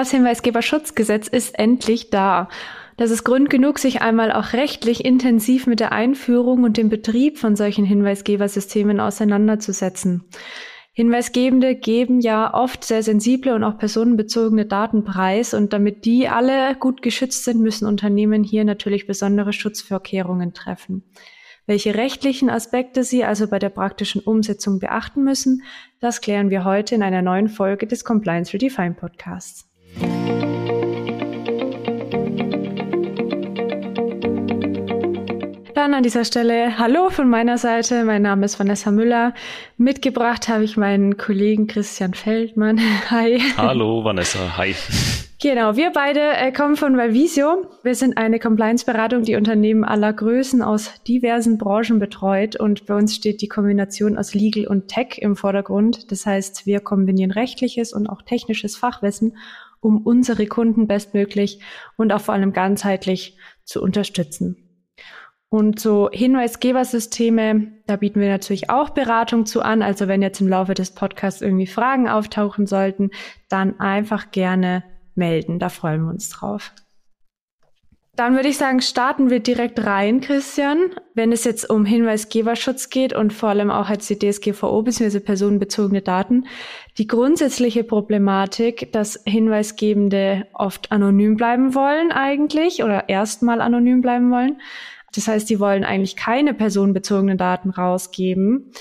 das Hinweisgeberschutzgesetz ist endlich da. Das ist Grund genug, sich einmal auch rechtlich intensiv mit der Einführung und dem Betrieb von solchen Hinweisgebersystemen auseinanderzusetzen. Hinweisgebende geben ja oft sehr sensible und auch personenbezogene Daten preis und damit die alle gut geschützt sind, müssen Unternehmen hier natürlich besondere Schutzvorkehrungen treffen. Welche rechtlichen Aspekte Sie also bei der praktischen Umsetzung beachten müssen, das klären wir heute in einer neuen Folge des Compliance Redefined Podcasts. Dann an dieser Stelle Hallo von meiner Seite. Mein Name ist Vanessa Müller. Mitgebracht habe ich meinen Kollegen Christian Feldmann. Hi. Hallo Vanessa. Hi. Genau, wir beide äh, kommen von Valvisio. Wir sind eine Compliance-Beratung, die Unternehmen aller Größen aus diversen Branchen betreut und bei uns steht die Kombination aus Legal und Tech im Vordergrund. Das heißt, wir kombinieren rechtliches und auch technisches Fachwissen, um unsere Kunden bestmöglich und auch vor allem ganzheitlich zu unterstützen. Und so Hinweisgebersysteme, da bieten wir natürlich auch Beratung zu an. Also wenn jetzt im Laufe des Podcasts irgendwie Fragen auftauchen sollten, dann einfach gerne melden. Da freuen wir uns drauf. Dann würde ich sagen, starten wir direkt rein, Christian. Wenn es jetzt um Hinweisgeberschutz geht und vor allem auch als die DSGVO bzw. personenbezogene Daten, die grundsätzliche Problematik, dass Hinweisgebende oft anonym bleiben wollen eigentlich oder erstmal anonym bleiben wollen das heißt, die wollen eigentlich keine personenbezogenen Daten rausgeben.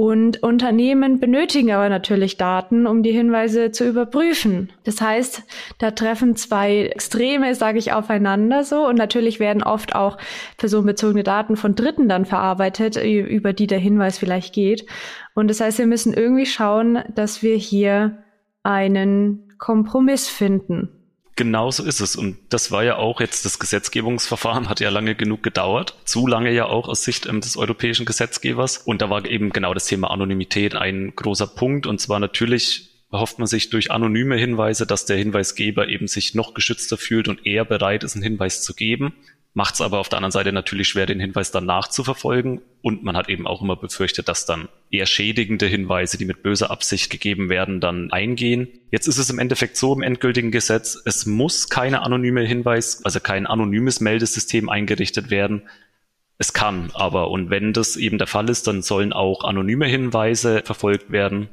Und Unternehmen benötigen aber natürlich Daten, um die Hinweise zu überprüfen. Das heißt, da treffen zwei Extreme, sage ich, aufeinander so. Und natürlich werden oft auch personenbezogene Daten von Dritten dann verarbeitet, über die der Hinweis vielleicht geht. Und das heißt, wir müssen irgendwie schauen, dass wir hier einen Kompromiss finden. Genau so ist es. Und das war ja auch jetzt, das Gesetzgebungsverfahren hat ja lange genug gedauert. Zu lange ja auch aus Sicht ähm, des europäischen Gesetzgebers. Und da war eben genau das Thema Anonymität ein großer Punkt. Und zwar natürlich erhofft man sich durch anonyme Hinweise, dass der Hinweisgeber eben sich noch geschützter fühlt und eher bereit ist, einen Hinweis zu geben macht es aber auf der anderen Seite natürlich schwer, den Hinweis dann nachzuverfolgen. Und man hat eben auch immer befürchtet, dass dann eher schädigende Hinweise, die mit böser Absicht gegeben werden, dann eingehen. Jetzt ist es im Endeffekt so im endgültigen Gesetz, es muss keine anonyme Hinweis, also kein anonymes Meldesystem eingerichtet werden. Es kann aber, und wenn das eben der Fall ist, dann sollen auch anonyme Hinweise verfolgt werden.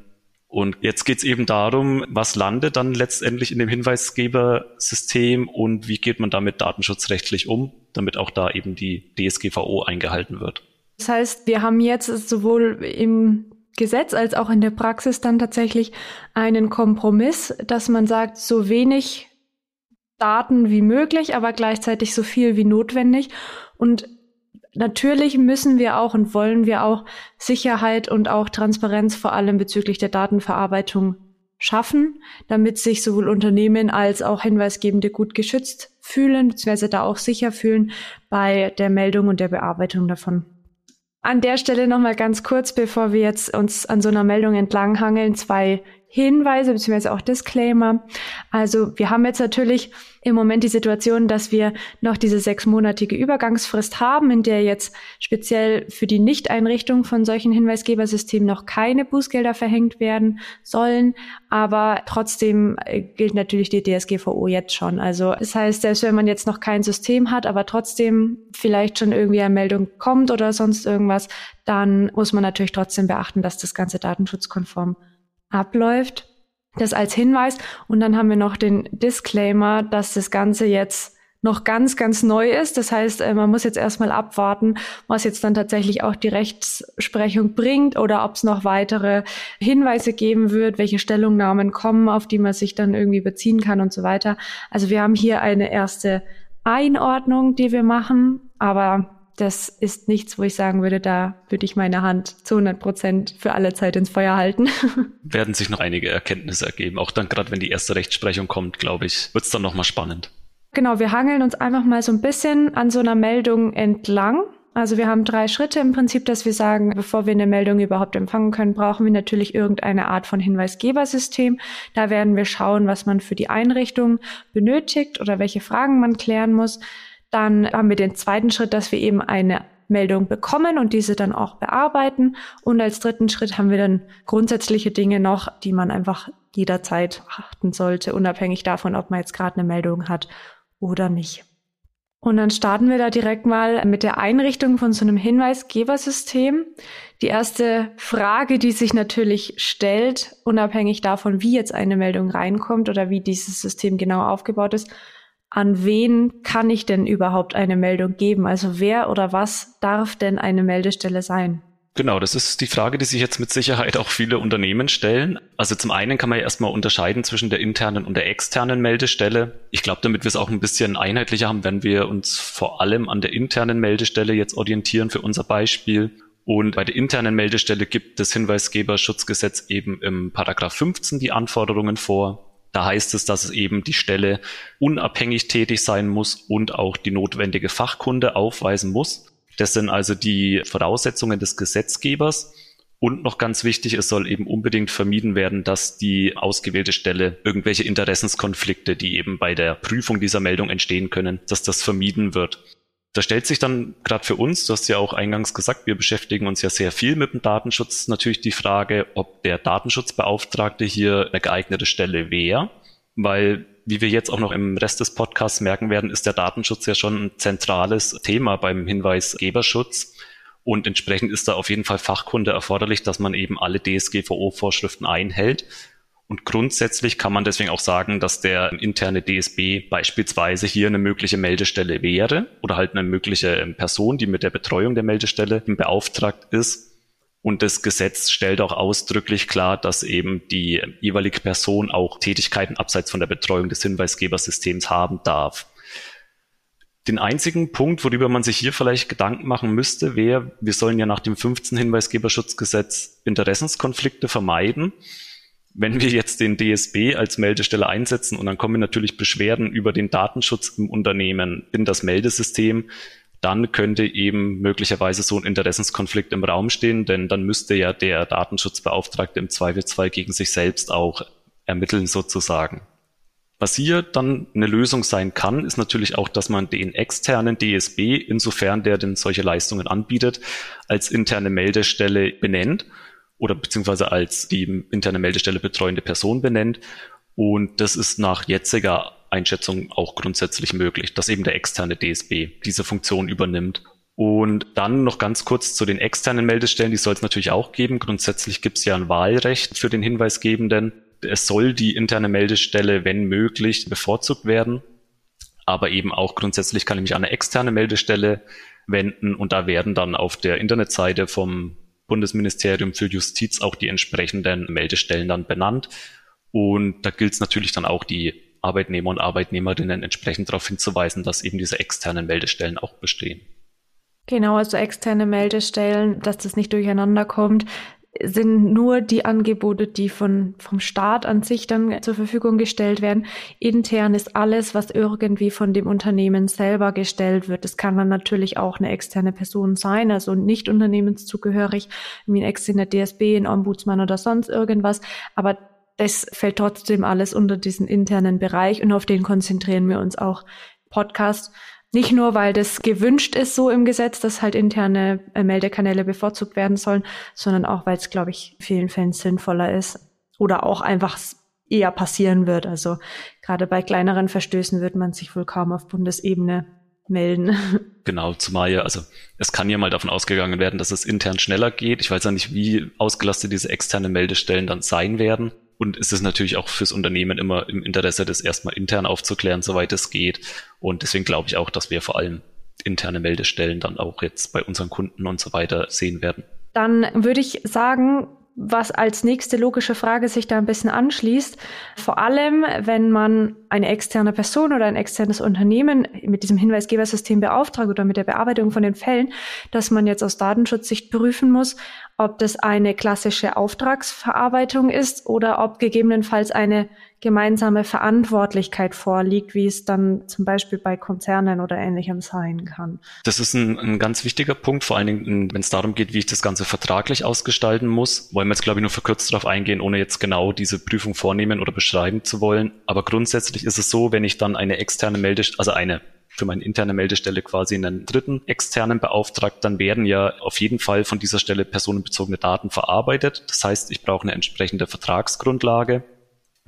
Und jetzt geht es eben darum, was landet dann letztendlich in dem Hinweisgebersystem und wie geht man damit datenschutzrechtlich um, damit auch da eben die DSGVO eingehalten wird. Das heißt, wir haben jetzt sowohl im Gesetz als auch in der Praxis dann tatsächlich einen Kompromiss, dass man sagt, so wenig Daten wie möglich, aber gleichzeitig so viel wie notwendig. Und natürlich müssen wir auch und wollen wir auch Sicherheit und auch Transparenz vor allem bezüglich der Datenverarbeitung schaffen, damit sich sowohl Unternehmen als auch Hinweisgebende gut geschützt fühlen, beziehungsweise da auch sicher fühlen bei der Meldung und der Bearbeitung davon. An der Stelle nochmal ganz kurz, bevor wir jetzt uns an so einer Meldung entlanghangeln, zwei Hinweise beziehungsweise auch Disclaimer. Also wir haben jetzt natürlich im Moment die Situation, dass wir noch diese sechsmonatige Übergangsfrist haben, in der jetzt speziell für die Nichteinrichtung von solchen Hinweisgebersystemen noch keine Bußgelder verhängt werden sollen. Aber trotzdem äh, gilt natürlich die DSGVO jetzt schon. Also das heißt, selbst wenn man jetzt noch kein System hat, aber trotzdem vielleicht schon irgendwie eine Meldung kommt oder sonst irgendwas, dann muss man natürlich trotzdem beachten, dass das Ganze datenschutzkonform abläuft. Das als Hinweis. Und dann haben wir noch den Disclaimer, dass das Ganze jetzt noch ganz, ganz neu ist. Das heißt, äh, man muss jetzt erstmal abwarten, was jetzt dann tatsächlich auch die Rechtsprechung bringt oder ob es noch weitere Hinweise geben wird, welche Stellungnahmen kommen, auf die man sich dann irgendwie beziehen kann und so weiter. Also wir haben hier eine erste Einordnung, die wir machen, aber das ist nichts, wo ich sagen würde, da würde ich meine Hand zu 100 Prozent für alle Zeit ins Feuer halten. Werden sich noch einige Erkenntnisse ergeben. Auch dann, gerade wenn die erste Rechtsprechung kommt, glaube ich, wird es dann nochmal spannend. Genau, wir hangeln uns einfach mal so ein bisschen an so einer Meldung entlang. Also wir haben drei Schritte im Prinzip, dass wir sagen, bevor wir eine Meldung überhaupt empfangen können, brauchen wir natürlich irgendeine Art von Hinweisgebersystem. Da werden wir schauen, was man für die Einrichtung benötigt oder welche Fragen man klären muss. Dann haben wir den zweiten Schritt, dass wir eben eine Meldung bekommen und diese dann auch bearbeiten. Und als dritten Schritt haben wir dann grundsätzliche Dinge noch, die man einfach jederzeit achten sollte, unabhängig davon, ob man jetzt gerade eine Meldung hat oder nicht. Und dann starten wir da direkt mal mit der Einrichtung von so einem Hinweisgebersystem. Die erste Frage, die sich natürlich stellt, unabhängig davon, wie jetzt eine Meldung reinkommt oder wie dieses System genau aufgebaut ist, an wen kann ich denn überhaupt eine Meldung geben? Also wer oder was darf denn eine Meldestelle sein? Genau, das ist die Frage, die sich jetzt mit Sicherheit auch viele Unternehmen stellen. Also zum einen kann man ja erstmal unterscheiden zwischen der internen und der externen Meldestelle. Ich glaube, damit wir es auch ein bisschen einheitlicher haben, werden wir uns vor allem an der internen Meldestelle jetzt orientieren für unser Beispiel. Und bei der internen Meldestelle gibt das Hinweisgeberschutzgesetz eben im Paragraph 15 die Anforderungen vor. Da heißt es, dass eben die Stelle unabhängig tätig sein muss und auch die notwendige Fachkunde aufweisen muss. Das sind also die Voraussetzungen des Gesetzgebers. Und noch ganz wichtig, es soll eben unbedingt vermieden werden, dass die ausgewählte Stelle irgendwelche Interessenskonflikte, die eben bei der Prüfung dieser Meldung entstehen können, dass das vermieden wird. Da stellt sich dann gerade für uns, du hast ja auch eingangs gesagt, wir beschäftigen uns ja sehr viel mit dem Datenschutz, natürlich die Frage, ob der Datenschutzbeauftragte hier eine geeignete Stelle wäre, weil wie wir jetzt auch noch im Rest des Podcasts merken werden, ist der Datenschutz ja schon ein zentrales Thema beim Hinweisgeberschutz. Und entsprechend ist da auf jeden Fall Fachkunde erforderlich, dass man eben alle DSGVO-Vorschriften einhält. Und grundsätzlich kann man deswegen auch sagen, dass der interne DSB beispielsweise hier eine mögliche Meldestelle wäre oder halt eine mögliche Person, die mit der Betreuung der Meldestelle beauftragt ist. Und das Gesetz stellt auch ausdrücklich klar, dass eben die jeweilige Person auch Tätigkeiten abseits von der Betreuung des Hinweisgebersystems haben darf. Den einzigen Punkt, worüber man sich hier vielleicht Gedanken machen müsste, wäre, wir sollen ja nach dem 15 Hinweisgeberschutzgesetz Interessenskonflikte vermeiden. Wenn wir jetzt den DSB als Meldestelle einsetzen und dann kommen natürlich Beschwerden über den Datenschutz im Unternehmen in das Meldesystem, dann könnte eben möglicherweise so ein Interessenskonflikt im Raum stehen, denn dann müsste ja der Datenschutzbeauftragte im Zweifelsfall gegen sich selbst auch ermitteln sozusagen. Was hier dann eine Lösung sein kann, ist natürlich auch, dass man den externen DSB, insofern der denn solche Leistungen anbietet, als interne Meldestelle benennt oder beziehungsweise als die interne Meldestelle betreuende Person benennt. Und das ist nach jetziger Einschätzung auch grundsätzlich möglich, dass eben der externe DSB diese Funktion übernimmt. Und dann noch ganz kurz zu den externen Meldestellen, die soll es natürlich auch geben. Grundsätzlich gibt es ja ein Wahlrecht für den Hinweisgebenden. Es soll die interne Meldestelle, wenn möglich, bevorzugt werden. Aber eben auch grundsätzlich kann ich mich an eine externe Meldestelle wenden und da werden dann auf der Internetseite vom Bundesministerium für Justiz auch die entsprechenden Meldestellen dann benannt. Und da gilt es natürlich dann auch die Arbeitnehmer und Arbeitnehmerinnen entsprechend darauf hinzuweisen, dass eben diese externen Meldestellen auch bestehen. Genau, also externe Meldestellen, dass das nicht durcheinander kommt, sind nur die Angebote, die von, vom Staat an sich dann zur Verfügung gestellt werden. Intern ist alles, was irgendwie von dem Unternehmen selber gestellt wird. Das kann dann natürlich auch eine externe Person sein, also nicht unternehmenszugehörig, wie ein externer DSB, ein Ombudsmann oder sonst irgendwas. Aber das fällt trotzdem alles unter diesen internen Bereich und auf den konzentrieren wir uns auch Podcast. Nicht nur, weil das gewünscht ist so im Gesetz, dass halt interne äh, Meldekanäle bevorzugt werden sollen, sondern auch, weil es, glaube ich, in vielen Fällen sinnvoller ist oder auch einfach eher passieren wird. Also gerade bei kleineren Verstößen wird man sich wohl kaum auf Bundesebene melden. Genau, zumal ja, also es kann ja mal davon ausgegangen werden, dass es intern schneller geht. Ich weiß ja nicht, wie ausgelastet diese externen Meldestellen dann sein werden. Und es ist natürlich auch fürs Unternehmen immer im Interesse, das erstmal intern aufzuklären, soweit es geht. Und deswegen glaube ich auch, dass wir vor allem interne Meldestellen dann auch jetzt bei unseren Kunden und so weiter sehen werden. Dann würde ich sagen, was als nächste logische Frage sich da ein bisschen anschließt. Vor allem, wenn man eine externe Person oder ein externes Unternehmen mit diesem Hinweisgebersystem beauftragt oder mit der Bearbeitung von den Fällen, dass man jetzt aus Datenschutzsicht prüfen muss, ob das eine klassische Auftragsverarbeitung ist oder ob gegebenenfalls eine gemeinsame Verantwortlichkeit vorliegt, wie es dann zum Beispiel bei Konzernen oder ähnlichem sein kann. Das ist ein, ein ganz wichtiger Punkt, vor allen Dingen, wenn es darum geht, wie ich das Ganze vertraglich ausgestalten muss. Wollen wir jetzt, glaube ich, nur verkürzt darauf eingehen, ohne jetzt genau diese Prüfung vornehmen oder beschreiben zu wollen. Aber grundsätzlich ist es so, wenn ich dann eine externe Meldestelle, also eine für meine interne Meldestelle quasi einen dritten externen beauftragt, dann werden ja auf jeden Fall von dieser Stelle personenbezogene Daten verarbeitet. Das heißt, ich brauche eine entsprechende Vertragsgrundlage.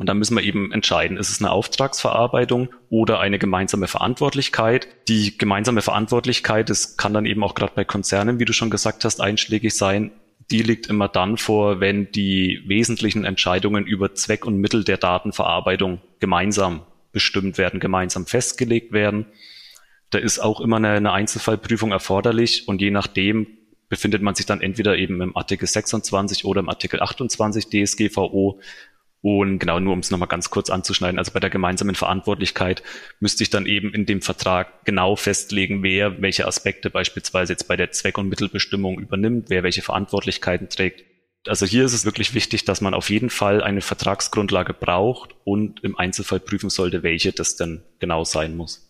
Und da müssen wir eben entscheiden, ist es eine Auftragsverarbeitung oder eine gemeinsame Verantwortlichkeit. Die gemeinsame Verantwortlichkeit, das kann dann eben auch gerade bei Konzernen, wie du schon gesagt hast, einschlägig sein. Die liegt immer dann vor, wenn die wesentlichen Entscheidungen über Zweck und Mittel der Datenverarbeitung gemeinsam bestimmt werden, gemeinsam festgelegt werden. Da ist auch immer eine Einzelfallprüfung erforderlich und je nachdem befindet man sich dann entweder eben im Artikel 26 oder im Artikel 28 DSGVO und genau, nur um es nochmal ganz kurz anzuschneiden, also bei der gemeinsamen Verantwortlichkeit müsste ich dann eben in dem Vertrag genau festlegen, wer welche Aspekte beispielsweise jetzt bei der Zweck- und Mittelbestimmung übernimmt, wer welche Verantwortlichkeiten trägt. Also hier ist es wirklich wichtig, dass man auf jeden Fall eine Vertragsgrundlage braucht und im Einzelfall prüfen sollte, welche das denn genau sein muss.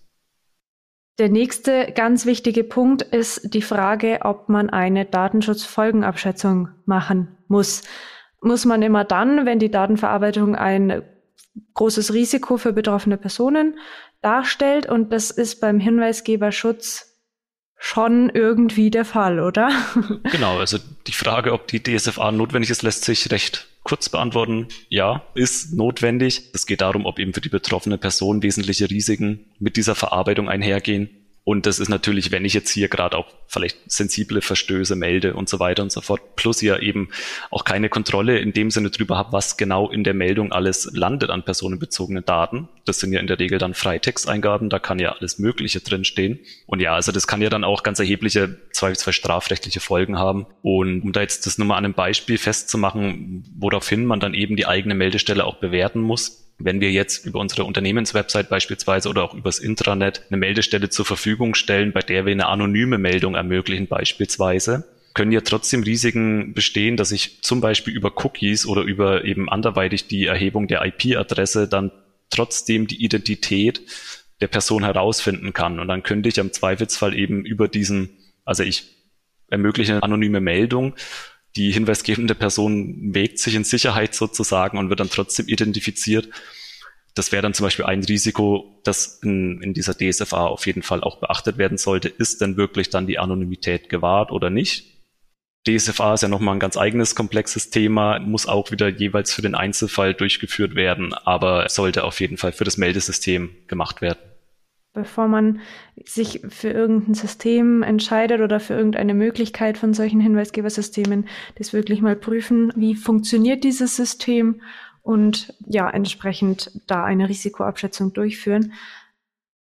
Der nächste ganz wichtige Punkt ist die Frage, ob man eine Datenschutzfolgenabschätzung machen muss muss man immer dann, wenn die Datenverarbeitung ein großes Risiko für betroffene Personen darstellt. Und das ist beim Hinweisgeberschutz schon irgendwie der Fall, oder? Genau, also die Frage, ob die DSFA notwendig ist, lässt sich recht kurz beantworten. Ja, ist notwendig. Es geht darum, ob eben für die betroffene Person wesentliche Risiken mit dieser Verarbeitung einhergehen. Und das ist natürlich, wenn ich jetzt hier gerade auch vielleicht sensible Verstöße melde und so weiter und so fort, plus ja eben auch keine Kontrolle in dem Sinne drüber habe, was genau in der Meldung alles landet an personenbezogenen Daten. Das sind ja in der Regel dann Freitexteingaben, da kann ja alles Mögliche drinstehen. Und ja, also das kann ja dann auch ganz erhebliche, zweifelsfrei strafrechtliche Folgen haben. Und um da jetzt das nur mal an einem Beispiel festzumachen, woraufhin man dann eben die eigene Meldestelle auch bewerten muss, wenn wir jetzt über unsere Unternehmenswebsite beispielsweise oder auch übers Intranet eine Meldestelle zur Verfügung stellen, bei der wir eine anonyme Meldung ermöglichen beispielsweise, können ja trotzdem Risiken bestehen, dass ich zum Beispiel über Cookies oder über eben anderweitig die Erhebung der IP-Adresse dann trotzdem die Identität der Person herausfinden kann. Und dann könnte ich am Zweifelsfall eben über diesen, also ich ermögliche eine anonyme Meldung, die hinweisgebende Person wägt sich in Sicherheit sozusagen und wird dann trotzdem identifiziert. Das wäre dann zum Beispiel ein Risiko, das in, in dieser DSFA auf jeden Fall auch beachtet werden sollte. Ist denn wirklich dann die Anonymität gewahrt oder nicht? DSFA ist ja nochmal ein ganz eigenes komplexes Thema, muss auch wieder jeweils für den Einzelfall durchgeführt werden, aber sollte auf jeden Fall für das Meldesystem gemacht werden bevor man sich für irgendein System entscheidet oder für irgendeine Möglichkeit von solchen Hinweisgebersystemen, das wirklich mal prüfen, wie funktioniert dieses System und ja, entsprechend da eine Risikoabschätzung durchführen.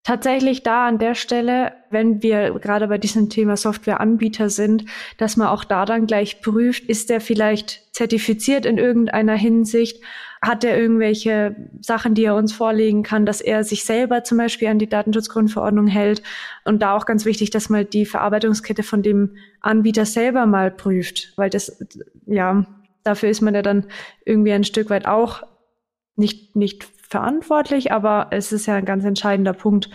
Tatsächlich da an der Stelle, wenn wir gerade bei diesem Thema Softwareanbieter sind, dass man auch da dann gleich prüft, ist der vielleicht zertifiziert in irgendeiner Hinsicht hat er irgendwelche Sachen, die er uns vorlegen kann, dass er sich selber zum Beispiel an die Datenschutzgrundverordnung hält? Und da auch ganz wichtig, dass man die Verarbeitungskette von dem Anbieter selber mal prüft, weil das, ja, dafür ist man ja dann irgendwie ein Stück weit auch nicht, nicht verantwortlich, aber es ist ja ein ganz entscheidender Punkt,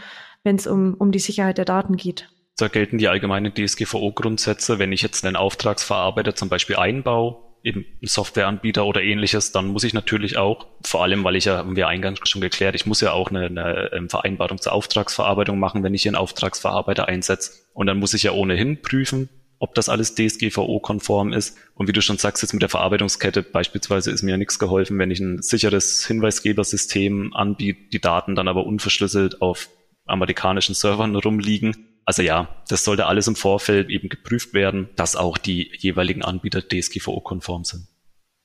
wenn es um, um die Sicherheit der Daten geht. Da gelten die allgemeinen DSGVO-Grundsätze. Wenn ich jetzt einen Auftragsverarbeiter zum Beispiel einbaue, eben ein Softwareanbieter oder ähnliches, dann muss ich natürlich auch, vor allem, weil ich ja, haben wir eingangs schon geklärt, ich muss ja auch eine, eine ähm, Vereinbarung zur Auftragsverarbeitung machen, wenn ich hier einen Auftragsverarbeiter einsetze. Und dann muss ich ja ohnehin prüfen, ob das alles DSGVO-konform ist. Und wie du schon sagst, jetzt mit der Verarbeitungskette beispielsweise ist mir ja nichts geholfen, wenn ich ein sicheres Hinweisgebersystem anbiete, die Daten dann aber unverschlüsselt auf amerikanischen Servern rumliegen also ja, das sollte alles im Vorfeld eben geprüft werden, dass auch die jeweiligen Anbieter DSGVO-konform sind.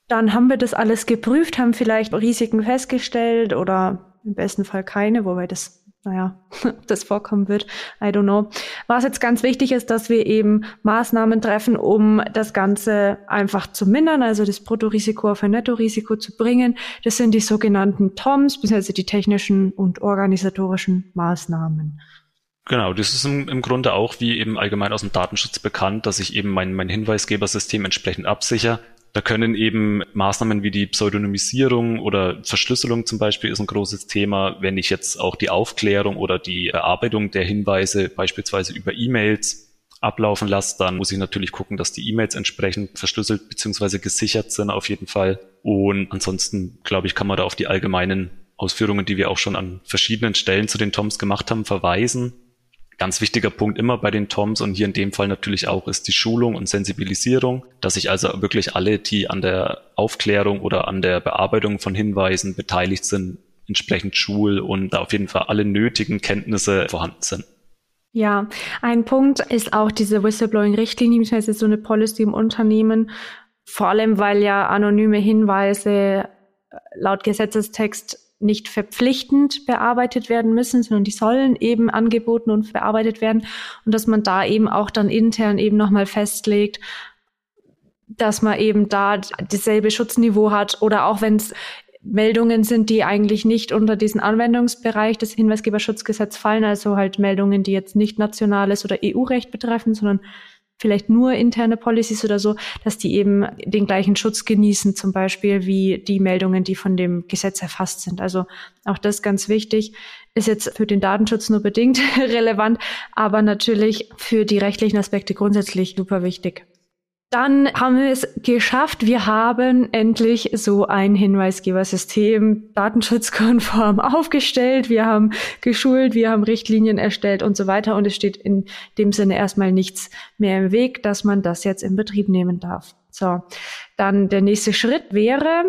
Dann haben wir das alles geprüft, haben vielleicht Risiken festgestellt oder im besten Fall keine, wobei das, naja, das vorkommen wird. I don't know. Was jetzt ganz wichtig ist, dass wir eben Maßnahmen treffen, um das Ganze einfach zu mindern, also das Bruttorisiko auf ein Nettorisiko zu bringen. Das sind die sogenannten TOMs, beziehungsweise die technischen und organisatorischen Maßnahmen. Genau, das ist im, im, Grunde auch wie eben allgemein aus dem Datenschutz bekannt, dass ich eben mein, mein Hinweisgebersystem entsprechend absichere. Da können eben Maßnahmen wie die Pseudonymisierung oder Verschlüsselung zum Beispiel ist ein großes Thema. Wenn ich jetzt auch die Aufklärung oder die Erarbeitung der Hinweise beispielsweise über E-Mails ablaufen lasse, dann muss ich natürlich gucken, dass die E-Mails entsprechend verschlüsselt bzw. gesichert sind auf jeden Fall. Und ansonsten, glaube ich, kann man da auf die allgemeinen Ausführungen, die wir auch schon an verschiedenen Stellen zu den TOMs gemacht haben, verweisen Ganz wichtiger Punkt immer bei den TOMs und hier in dem Fall natürlich auch ist die Schulung und Sensibilisierung, dass sich also wirklich alle, die an der Aufklärung oder an der Bearbeitung von Hinweisen beteiligt sind, entsprechend schul und da auf jeden Fall alle nötigen Kenntnisse vorhanden sind. Ja, ein Punkt ist auch diese Whistleblowing-Richtlinie, das heißt, so eine Policy im Unternehmen, vor allem weil ja anonyme Hinweise laut Gesetzestext nicht verpflichtend bearbeitet werden müssen, sondern die sollen eben angeboten und bearbeitet werden. Und dass man da eben auch dann intern eben nochmal festlegt, dass man eben da dasselbe Schutzniveau hat oder auch wenn es Meldungen sind, die eigentlich nicht unter diesen Anwendungsbereich des Hinweisgeberschutzgesetzes fallen, also halt Meldungen, die jetzt nicht nationales oder EU-Recht betreffen, sondern vielleicht nur interne Policies oder so, dass die eben den gleichen Schutz genießen, zum Beispiel wie die Meldungen, die von dem Gesetz erfasst sind. Also auch das ganz wichtig, ist jetzt für den Datenschutz nur bedingt relevant, aber natürlich für die rechtlichen Aspekte grundsätzlich super wichtig. Dann haben wir es geschafft. Wir haben endlich so ein Hinweisgebersystem datenschutzkonform aufgestellt. Wir haben geschult, wir haben Richtlinien erstellt und so weiter. Und es steht in dem Sinne erstmal nichts mehr im Weg, dass man das jetzt in Betrieb nehmen darf. So. Dann der nächste Schritt wäre,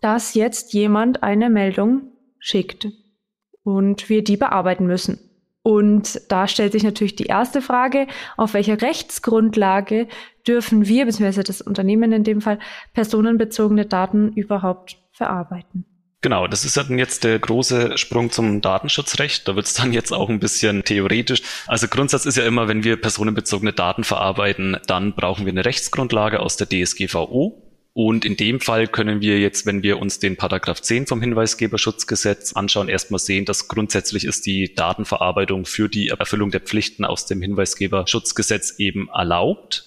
dass jetzt jemand eine Meldung schickt und wir die bearbeiten müssen. Und da stellt sich natürlich die erste Frage, auf welcher Rechtsgrundlage dürfen wir, beziehungsweise das Unternehmen in dem Fall, personenbezogene Daten überhaupt verarbeiten? Genau, das ist dann jetzt der große Sprung zum Datenschutzrecht. Da wird es dann jetzt auch ein bisschen theoretisch. Also Grundsatz ist ja immer, wenn wir personenbezogene Daten verarbeiten, dann brauchen wir eine Rechtsgrundlage aus der DSGVO. Und in dem Fall können wir jetzt, wenn wir uns den Paragraph 10 vom Hinweisgeberschutzgesetz anschauen, erstmal sehen, dass grundsätzlich ist die Datenverarbeitung für die Erfüllung der Pflichten aus dem Hinweisgeberschutzgesetz eben erlaubt.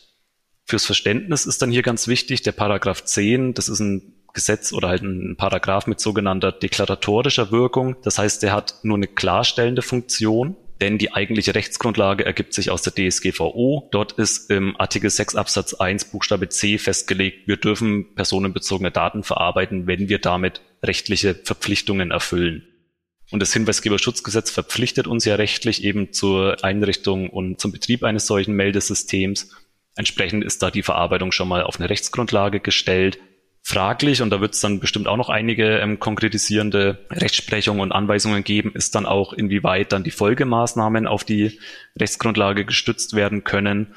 Fürs Verständnis ist dann hier ganz wichtig, der Paragraph 10, das ist ein Gesetz oder halt ein Paragraph mit sogenannter deklaratorischer Wirkung. Das heißt, der hat nur eine klarstellende Funktion denn die eigentliche Rechtsgrundlage ergibt sich aus der DSGVO. Dort ist im Artikel 6 Absatz 1 Buchstabe C festgelegt, wir dürfen personenbezogene Daten verarbeiten, wenn wir damit rechtliche Verpflichtungen erfüllen. Und das Hinweisgeberschutzgesetz verpflichtet uns ja rechtlich eben zur Einrichtung und zum Betrieb eines solchen Meldesystems. Entsprechend ist da die Verarbeitung schon mal auf eine Rechtsgrundlage gestellt fraglich, und da wird es dann bestimmt auch noch einige ähm, konkretisierende Rechtsprechungen und Anweisungen geben, ist dann auch, inwieweit dann die Folgemaßnahmen auf die Rechtsgrundlage gestützt werden können.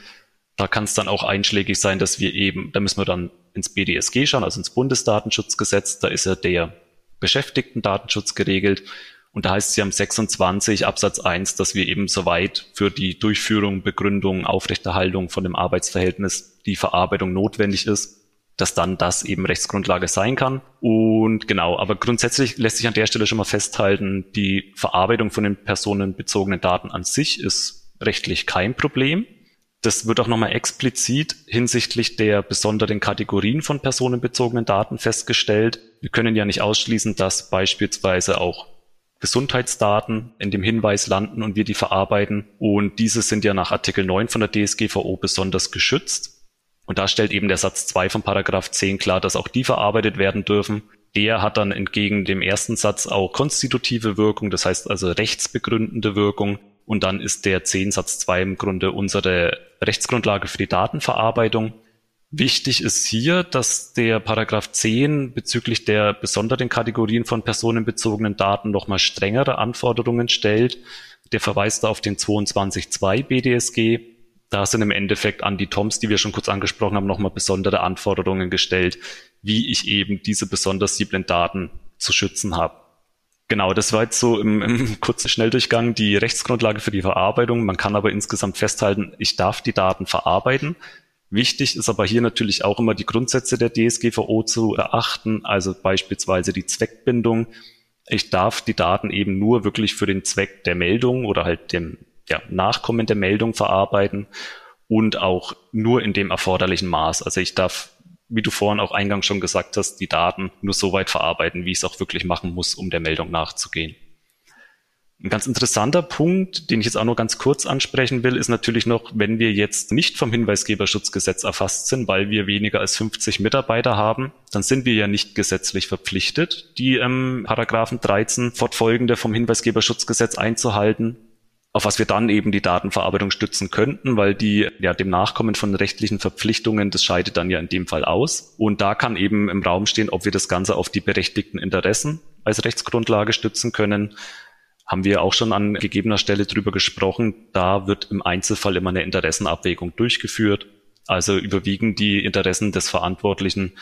Da kann es dann auch einschlägig sein, dass wir eben, da müssen wir dann ins BDSG schauen, also ins Bundesdatenschutzgesetz, da ist ja der Beschäftigten-Datenschutz geregelt. Und da heißt es ja im 26 Absatz 1, dass wir eben soweit für die Durchführung, Begründung, Aufrechterhaltung von dem Arbeitsverhältnis die Verarbeitung notwendig ist, dass dann das eben Rechtsgrundlage sein kann. Und genau, aber grundsätzlich lässt sich an der Stelle schon mal festhalten, die Verarbeitung von den personenbezogenen Daten an sich ist rechtlich kein Problem. Das wird auch nochmal explizit hinsichtlich der besonderen Kategorien von personenbezogenen Daten festgestellt. Wir können ja nicht ausschließen, dass beispielsweise auch Gesundheitsdaten in dem Hinweis landen und wir die verarbeiten. Und diese sind ja nach Artikel 9 von der DSGVO besonders geschützt. Und da stellt eben der Satz 2 von Paragraph 10 klar, dass auch die verarbeitet werden dürfen. Der hat dann entgegen dem ersten Satz auch konstitutive Wirkung, das heißt also rechtsbegründende Wirkung. Und dann ist der 10 Satz 2 im Grunde unsere Rechtsgrundlage für die Datenverarbeitung. Wichtig ist hier, dass der Paragraph 10 bezüglich der besonderen Kategorien von personenbezogenen Daten nochmal strengere Anforderungen stellt. Der verweist auf den 22.2 BDSG, da sind im Endeffekt an die Toms, die wir schon kurz angesprochen haben, nochmal besondere Anforderungen gestellt, wie ich eben diese besonders sensiblen Daten zu schützen habe. Genau, das war jetzt so im, im kurzen Schnelldurchgang die Rechtsgrundlage für die Verarbeitung. Man kann aber insgesamt festhalten, ich darf die Daten verarbeiten. Wichtig ist aber hier natürlich auch immer die Grundsätze der DSGVO zu erachten, also beispielsweise die Zweckbindung. Ich darf die Daten eben nur wirklich für den Zweck der Meldung oder halt dem ja, nachkommende Meldung verarbeiten und auch nur in dem erforderlichen Maß. Also ich darf, wie du vorhin auch eingangs schon gesagt hast, die Daten nur so weit verarbeiten, wie ich es auch wirklich machen muss, um der Meldung nachzugehen. Ein ganz interessanter Punkt, den ich jetzt auch nur ganz kurz ansprechen will, ist natürlich noch, wenn wir jetzt nicht vom Hinweisgeberschutzgesetz erfasst sind, weil wir weniger als 50 Mitarbeiter haben, dann sind wir ja nicht gesetzlich verpflichtet, die ähm, Paragraphen 13 fortfolgende vom Hinweisgeberschutzgesetz einzuhalten. Auf was wir dann eben die Datenverarbeitung stützen könnten, weil die ja dem Nachkommen von rechtlichen Verpflichtungen, das scheidet dann ja in dem Fall aus. Und da kann eben im Raum stehen, ob wir das Ganze auf die berechtigten Interessen als Rechtsgrundlage stützen können. Haben wir auch schon an gegebener Stelle drüber gesprochen. Da wird im Einzelfall immer eine Interessenabwägung durchgeführt. Also überwiegen die Interessen des Verantwortlichen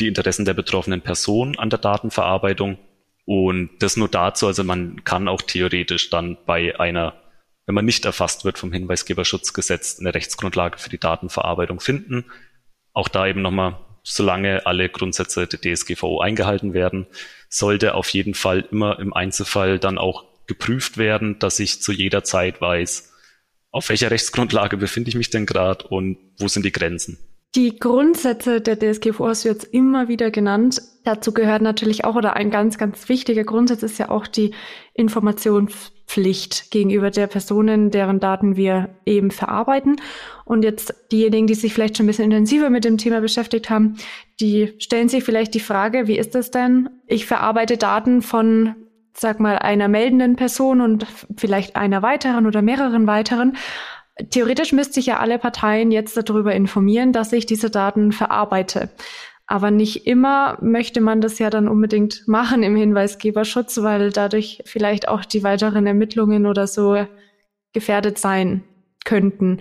die Interessen der betroffenen Person an der Datenverarbeitung und das nur dazu, also man kann auch theoretisch dann bei einer, wenn man nicht erfasst wird vom Hinweisgeberschutzgesetz, eine Rechtsgrundlage für die Datenverarbeitung finden. Auch da eben nochmal, solange alle Grundsätze der DSGVO eingehalten werden, sollte auf jeden Fall immer im Einzelfall dann auch geprüft werden, dass ich zu jeder Zeit weiß, auf welcher Rechtsgrundlage befinde ich mich denn gerade und wo sind die Grenzen. Die Grundsätze der DSGVO hast du jetzt immer wieder genannt. Dazu gehört natürlich auch, oder ein ganz, ganz wichtiger Grundsatz ist ja auch die Informationspflicht gegenüber der Personen, deren Daten wir eben verarbeiten. Und jetzt diejenigen, die sich vielleicht schon ein bisschen intensiver mit dem Thema beschäftigt haben, die stellen sich vielleicht die Frage, wie ist das denn? Ich verarbeite Daten von sag mal, einer meldenden Person und vielleicht einer weiteren oder mehreren weiteren. Theoretisch müsste ich ja alle Parteien jetzt darüber informieren, dass ich diese Daten verarbeite. Aber nicht immer möchte man das ja dann unbedingt machen im Hinweisgeberschutz, weil dadurch vielleicht auch die weiteren Ermittlungen oder so gefährdet sein könnten.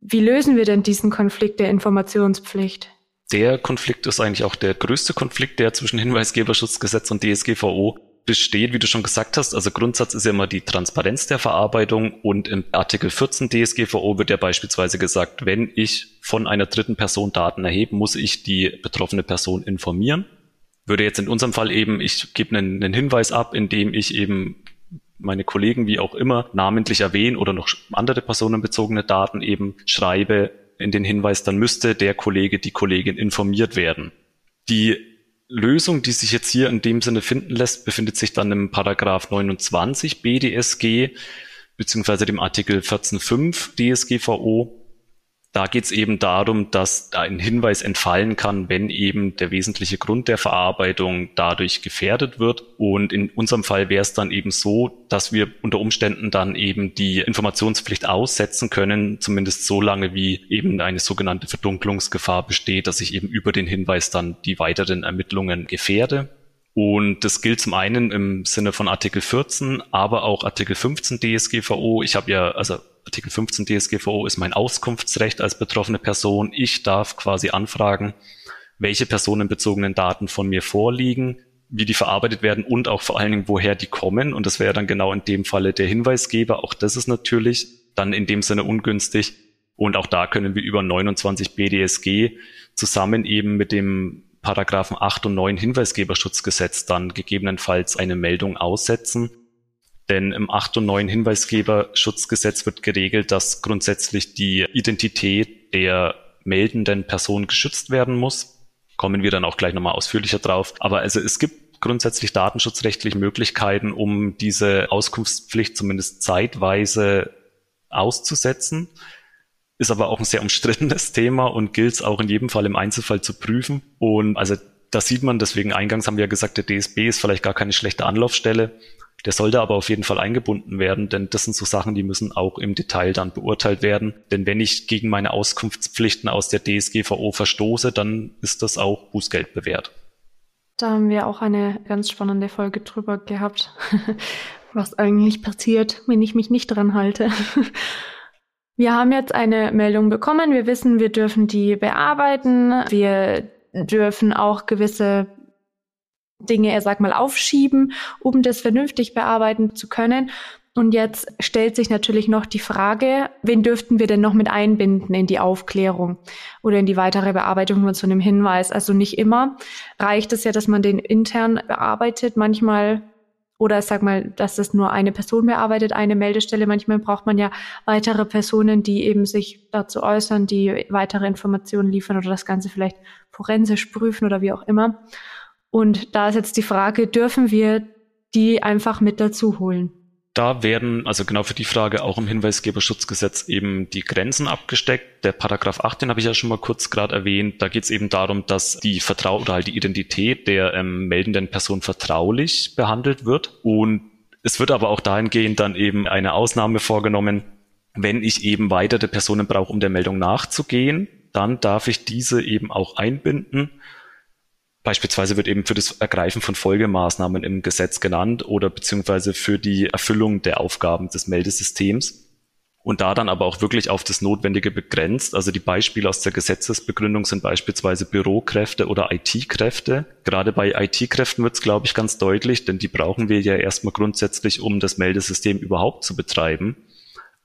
Wie lösen wir denn diesen Konflikt der Informationspflicht? Der Konflikt ist eigentlich auch der größte Konflikt, der zwischen Hinweisgeberschutzgesetz und DSGVO besteht, wie du schon gesagt hast. Also Grundsatz ist ja immer die Transparenz der Verarbeitung und im Artikel 14 DSGVO wird ja beispielsweise gesagt, wenn ich von einer dritten Person Daten erhebe, muss ich die betroffene Person informieren. Würde jetzt in unserem Fall eben, ich gebe einen, einen Hinweis ab, indem ich eben meine Kollegen wie auch immer namentlich erwähne oder noch andere personenbezogene Daten eben schreibe in den Hinweis, dann müsste der Kollege, die Kollegin informiert werden. Die Lösung, die sich jetzt hier in dem Sinne finden lässt, befindet sich dann im Paragraph 29 BDSG beziehungsweise dem Artikel 14.5 DSGVO. Da geht es eben darum, dass ein Hinweis entfallen kann, wenn eben der wesentliche Grund der Verarbeitung dadurch gefährdet wird. Und in unserem Fall wäre es dann eben so, dass wir unter Umständen dann eben die Informationspflicht aussetzen können, zumindest so lange, wie eben eine sogenannte Verdunklungsgefahr besteht, dass ich eben über den Hinweis dann die weiteren Ermittlungen gefährde. Und das gilt zum einen im Sinne von Artikel 14, aber auch Artikel 15 DSGVO. Ich habe ja, also Artikel 15 DSGVO ist mein Auskunftsrecht als betroffene Person. Ich darf quasi anfragen, welche personenbezogenen Daten von mir vorliegen, wie die verarbeitet werden und auch vor allen Dingen, woher die kommen. Und das wäre dann genau in dem Falle der Hinweisgeber. Auch das ist natürlich dann in dem Sinne ungünstig. Und auch da können wir über 29 BDSG zusammen eben mit dem Paragraphen 8 und 9 Hinweisgeberschutzgesetz dann gegebenenfalls eine Meldung aussetzen denn im 8 und 9 Hinweisgeberschutzgesetz wird geregelt, dass grundsätzlich die Identität der meldenden Person geschützt werden muss. Kommen wir dann auch gleich nochmal ausführlicher drauf. Aber also es gibt grundsätzlich datenschutzrechtliche Möglichkeiten, um diese Auskunftspflicht zumindest zeitweise auszusetzen. Ist aber auch ein sehr umstrittenes Thema und gilt es auch in jedem Fall im Einzelfall zu prüfen. Und also da sieht man, deswegen eingangs haben wir ja gesagt, der DSB ist vielleicht gar keine schlechte Anlaufstelle. Der sollte aber auf jeden Fall eingebunden werden, denn das sind so Sachen, die müssen auch im Detail dann beurteilt werden. Denn wenn ich gegen meine Auskunftspflichten aus der DSGVO verstoße, dann ist das auch Bußgeld bewährt. Da haben wir auch eine ganz spannende Folge drüber gehabt, was eigentlich passiert, wenn ich mich nicht dran halte. Wir haben jetzt eine Meldung bekommen. Wir wissen, wir dürfen die bearbeiten. Wir dürfen auch gewisse Dinge, er sag mal, aufschieben, um das vernünftig bearbeiten zu können. Und jetzt stellt sich natürlich noch die Frage, wen dürften wir denn noch mit einbinden in die Aufklärung oder in die weitere Bearbeitung von so einem Hinweis? Also nicht immer reicht es ja, dass man den intern bearbeitet. Manchmal oder sag mal, dass das nur eine Person bearbeitet, eine Meldestelle. Manchmal braucht man ja weitere Personen, die eben sich dazu äußern, die weitere Informationen liefern oder das Ganze vielleicht forensisch prüfen oder wie auch immer. Und da ist jetzt die Frage, dürfen wir die einfach mit dazu holen? Da werden, also genau für die Frage, auch im Hinweisgeberschutzgesetz eben die Grenzen abgesteckt. Der Paragraph 8, den habe ich ja schon mal kurz gerade erwähnt. Da geht es eben darum, dass die Vertrau oder halt die Identität der ähm, meldenden Person vertraulich behandelt wird. Und Es wird aber auch dahingehend dann eben eine Ausnahme vorgenommen, wenn ich eben weitere Personen brauche, um der Meldung nachzugehen, dann darf ich diese eben auch einbinden. Beispielsweise wird eben für das Ergreifen von Folgemaßnahmen im Gesetz genannt oder beziehungsweise für die Erfüllung der Aufgaben des Meldesystems. Und da dann aber auch wirklich auf das Notwendige begrenzt. Also die Beispiele aus der Gesetzesbegründung sind beispielsweise Bürokräfte oder IT-Kräfte. Gerade bei IT-Kräften wird es, glaube ich, ganz deutlich, denn die brauchen wir ja erstmal grundsätzlich, um das Meldesystem überhaupt zu betreiben.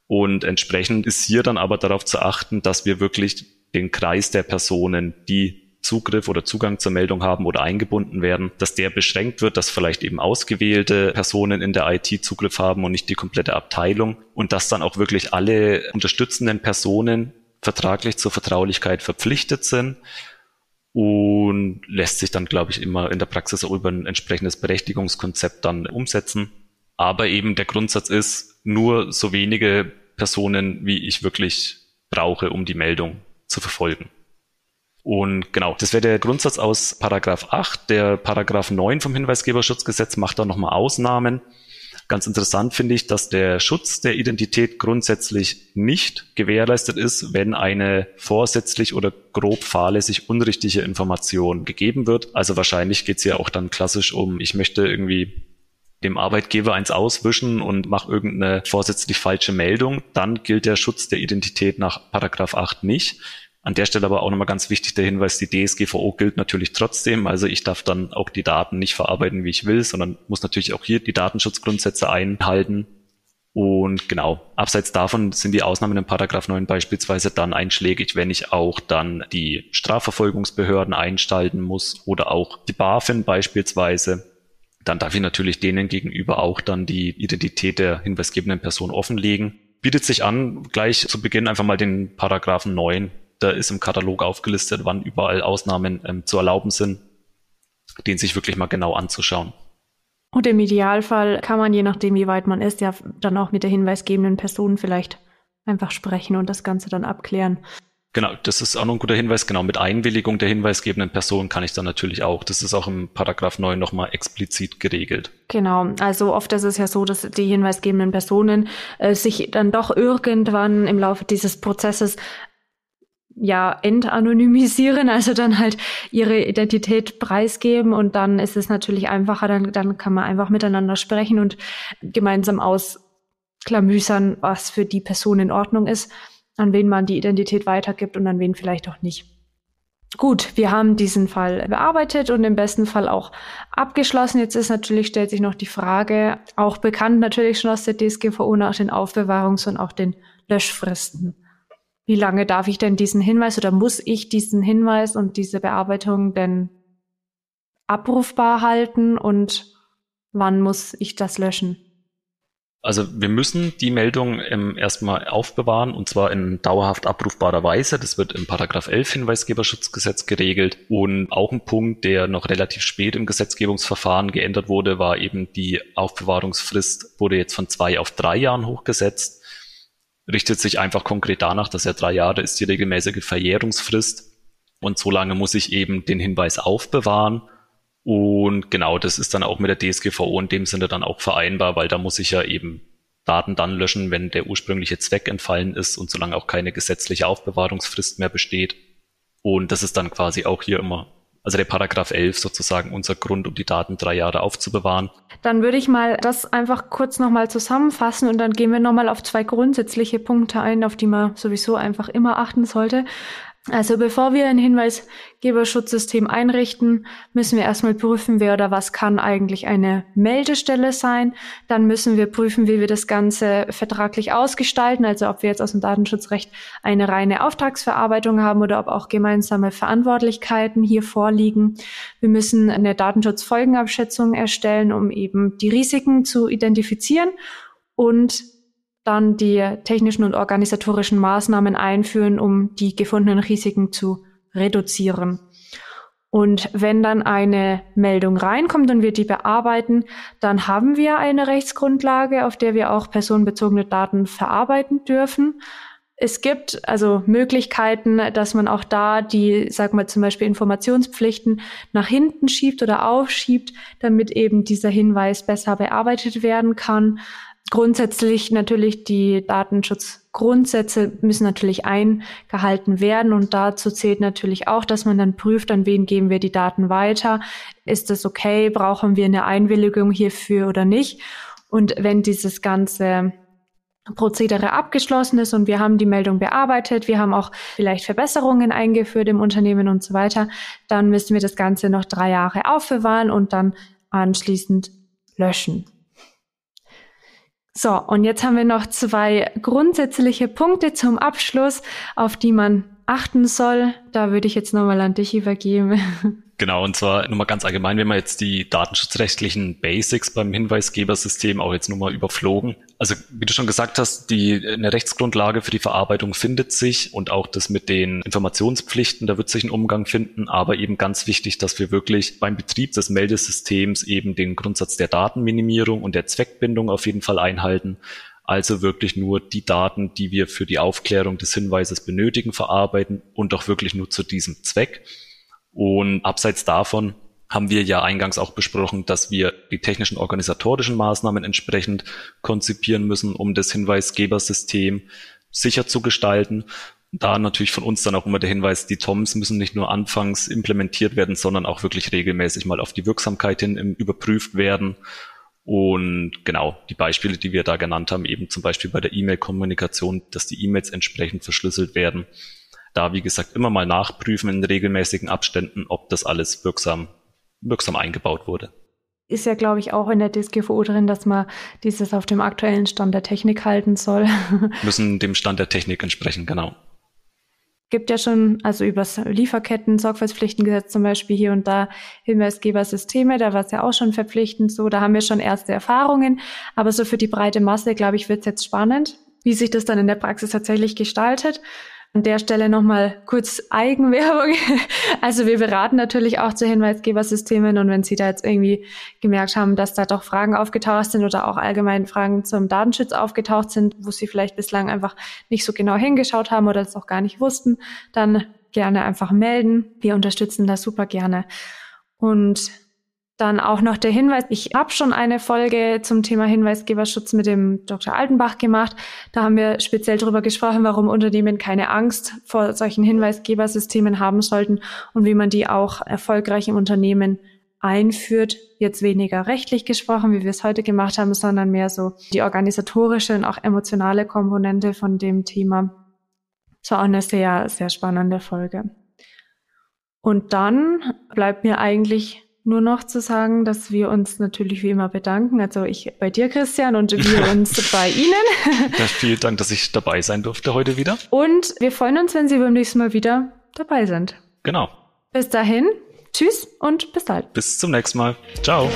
Und entsprechend ist hier dann aber darauf zu achten, dass wir wirklich den Kreis der Personen, die Zugriff oder Zugang zur Meldung haben oder eingebunden werden, dass der beschränkt wird, dass vielleicht eben ausgewählte Personen in der IT Zugriff haben und nicht die komplette Abteilung und dass dann auch wirklich alle unterstützenden Personen vertraglich zur Vertraulichkeit verpflichtet sind und lässt sich dann, glaube ich, immer in der Praxis auch über ein entsprechendes Berechtigungskonzept dann umsetzen. Aber eben der Grundsatz ist, nur so wenige Personen, wie ich wirklich brauche, um die Meldung zu verfolgen. Und genau, das wäre der Grundsatz aus Paragraph 8. Der Paragraph 9 vom Hinweisgeberschutzgesetz macht da nochmal Ausnahmen. Ganz interessant finde ich, dass der Schutz der Identität grundsätzlich nicht gewährleistet ist, wenn eine vorsätzlich oder grob fahrlässig unrichtige Information gegeben wird. Also wahrscheinlich geht es ja auch dann klassisch um, ich möchte irgendwie dem Arbeitgeber eins auswischen und mache irgendeine vorsätzlich falsche Meldung, dann gilt der Schutz der Identität nach Paragraph 8 nicht. An der Stelle aber auch nochmal ganz wichtig der Hinweis, die DSGVO gilt natürlich trotzdem. Also ich darf dann auch die Daten nicht verarbeiten, wie ich will, sondern muss natürlich auch hier die Datenschutzgrundsätze einhalten. Und genau, abseits davon sind die Ausnahmen in Paragraph 9 beispielsweise dann einschlägig, wenn ich auch dann die Strafverfolgungsbehörden einschalten muss oder auch die BaFin beispielsweise dann darf ich natürlich denen gegenüber auch dann die Identität der hinweisgebenden Person offenlegen. Bietet sich an, gleich zu Beginn einfach mal den Paragraphen 9. Da ist im Katalog aufgelistet, wann überall Ausnahmen ähm, zu erlauben sind, den sich wirklich mal genau anzuschauen. Und im Idealfall kann man, je nachdem, wie weit man ist, ja dann auch mit der hinweisgebenden Person vielleicht einfach sprechen und das Ganze dann abklären. Genau, das ist auch noch ein guter Hinweis. Genau, mit Einwilligung der hinweisgebenden Person kann ich dann natürlich auch. Das ist auch im Paragraph 9 nochmal explizit geregelt. Genau, also oft ist es ja so, dass die hinweisgebenden Personen äh, sich dann doch irgendwann im Laufe dieses Prozesses ja entanonymisieren, also dann halt ihre Identität preisgeben und dann ist es natürlich einfacher, dann, dann kann man einfach miteinander sprechen und gemeinsam ausklamüsern, was für die Person in Ordnung ist an wen man die Identität weitergibt und an wen vielleicht auch nicht. Gut, wir haben diesen Fall bearbeitet und im besten Fall auch abgeschlossen. Jetzt ist natürlich, stellt sich noch die Frage, auch bekannt natürlich schon aus der DSGVO nach den Aufbewahrungs- und auch den Löschfristen. Wie lange darf ich denn diesen Hinweis oder muss ich diesen Hinweis und diese Bearbeitung denn abrufbar halten und wann muss ich das löschen? Also wir müssen die Meldung ähm, erstmal aufbewahren und zwar in dauerhaft abrufbarer Weise. Das wird im Paragraph 11 Hinweisgeberschutzgesetz geregelt. Und auch ein Punkt, der noch relativ spät im Gesetzgebungsverfahren geändert wurde, war eben die Aufbewahrungsfrist wurde jetzt von zwei auf drei Jahren hochgesetzt. Richtet sich einfach konkret danach, dass ja drei Jahre ist die regelmäßige Verjährungsfrist. Und so lange muss ich eben den Hinweis aufbewahren und genau, das ist dann auch mit der DSGVO in dem Sinne dann auch vereinbar, weil da muss ich ja eben Daten dann löschen, wenn der ursprüngliche Zweck entfallen ist und solange auch keine gesetzliche Aufbewahrungsfrist mehr besteht. Und das ist dann quasi auch hier immer, also der Paragraph 11 sozusagen unser Grund, um die Daten drei Jahre aufzubewahren. Dann würde ich mal das einfach kurz nochmal zusammenfassen und dann gehen wir nochmal auf zwei grundsätzliche Punkte ein, auf die man sowieso einfach immer achten sollte. Also bevor wir ein Hinweisgeberschutzsystem einrichten, müssen wir erstmal prüfen, wer oder was kann eigentlich eine Meldestelle sein. Dann müssen wir prüfen, wie wir das Ganze vertraglich ausgestalten, also ob wir jetzt aus dem Datenschutzrecht eine reine Auftragsverarbeitung haben oder ob auch gemeinsame Verantwortlichkeiten hier vorliegen. Wir müssen eine Datenschutzfolgenabschätzung erstellen, um eben die Risiken zu identifizieren und dann die technischen und organisatorischen Maßnahmen einführen, um die gefundenen Risiken zu reduzieren. Und wenn dann eine Meldung reinkommt und wir die bearbeiten, dann haben wir eine Rechtsgrundlage, auf der wir auch personenbezogene Daten verarbeiten dürfen. Es gibt also Möglichkeiten, dass man auch da die, sag mal zum Beispiel Informationspflichten nach hinten schiebt oder aufschiebt, damit eben dieser Hinweis besser bearbeitet werden kann. Grundsätzlich natürlich die Datenschutzgrundsätze müssen natürlich eingehalten werden und dazu zählt natürlich auch, dass man dann prüft, an wen geben wir die Daten weiter. Ist das okay? Brauchen wir eine Einwilligung hierfür oder nicht? Und wenn dieses ganze Prozedere abgeschlossen ist und wir haben die Meldung bearbeitet, wir haben auch vielleicht Verbesserungen eingeführt im Unternehmen und so weiter, dann müssen wir das Ganze noch drei Jahre aufbewahren und dann anschließend löschen. So, und jetzt haben wir noch zwei grundsätzliche Punkte zum Abschluss, auf die man achten soll. Da würde ich jetzt nochmal an dich übergeben. Genau, und zwar nur mal ganz allgemein, wenn wir jetzt die datenschutzrechtlichen Basics beim Hinweisgebersystem auch jetzt nur mal überflogen. Also wie du schon gesagt hast, die eine Rechtsgrundlage für die Verarbeitung findet sich und auch das mit den Informationspflichten, da wird sich ein Umgang finden, aber eben ganz wichtig, dass wir wirklich beim Betrieb des Meldesystems eben den Grundsatz der Datenminimierung und der Zweckbindung auf jeden Fall einhalten. Also wirklich nur die Daten, die wir für die Aufklärung des Hinweises benötigen, verarbeiten und auch wirklich nur zu diesem Zweck. Und abseits davon haben wir ja eingangs auch besprochen, dass wir die technischen organisatorischen Maßnahmen entsprechend konzipieren müssen, um das Hinweisgebersystem sicher zu gestalten. Da natürlich von uns dann auch immer der Hinweis, die TOMs müssen nicht nur anfangs implementiert werden, sondern auch wirklich regelmäßig mal auf die Wirksamkeit hin überprüft werden. Und genau, die Beispiele, die wir da genannt haben, eben zum Beispiel bei der E-Mail-Kommunikation, dass die E-Mails entsprechend verschlüsselt werden da, wie gesagt, immer mal nachprüfen in regelmäßigen Abständen, ob das alles wirksam, wirksam eingebaut wurde. Ist ja, glaube ich, auch in der DSGVO drin, dass man dieses auf dem aktuellen Stand der Technik halten soll. Müssen dem Stand der Technik entsprechen, genau. Gibt ja schon, also übers Lieferketten, Sorgfaltspflichtengesetz zum Beispiel hier und da Hinweisgebersysteme, da war es ja auch schon verpflichtend so, da haben wir schon erste Erfahrungen. Aber so für die breite Masse, glaube ich, wird es jetzt spannend, wie sich das dann in der Praxis tatsächlich gestaltet. An der Stelle nochmal kurz Eigenwerbung. Also wir beraten natürlich auch zu Hinweisgebersystemen und wenn Sie da jetzt irgendwie gemerkt haben, dass da doch Fragen aufgetaucht sind oder auch allgemein Fragen zum Datenschutz aufgetaucht sind, wo Sie vielleicht bislang einfach nicht so genau hingeschaut haben oder es auch gar nicht wussten, dann gerne einfach melden. Wir unterstützen das super gerne. Und dann auch noch der Hinweis, ich habe schon eine Folge zum Thema Hinweisgeberschutz mit dem Dr. Altenbach gemacht. Da haben wir speziell darüber gesprochen, warum Unternehmen keine Angst vor solchen Hinweisgebersystemen haben sollten und wie man die auch erfolgreich im Unternehmen einführt. Jetzt weniger rechtlich gesprochen, wie wir es heute gemacht haben, sondern mehr so die organisatorische und auch emotionale Komponente von dem Thema. Das war auch eine sehr, sehr spannende Folge. Und dann bleibt mir eigentlich nur noch zu sagen, dass wir uns natürlich wie immer bedanken. Also ich bei dir, Christian, und wir uns bei Ihnen. Ja, vielen Dank, dass ich dabei sein durfte heute wieder. Und wir freuen uns, wenn Sie beim nächsten Mal wieder dabei sind. Genau. Bis dahin, tschüss und bis bald. Bis zum nächsten Mal. Ciao.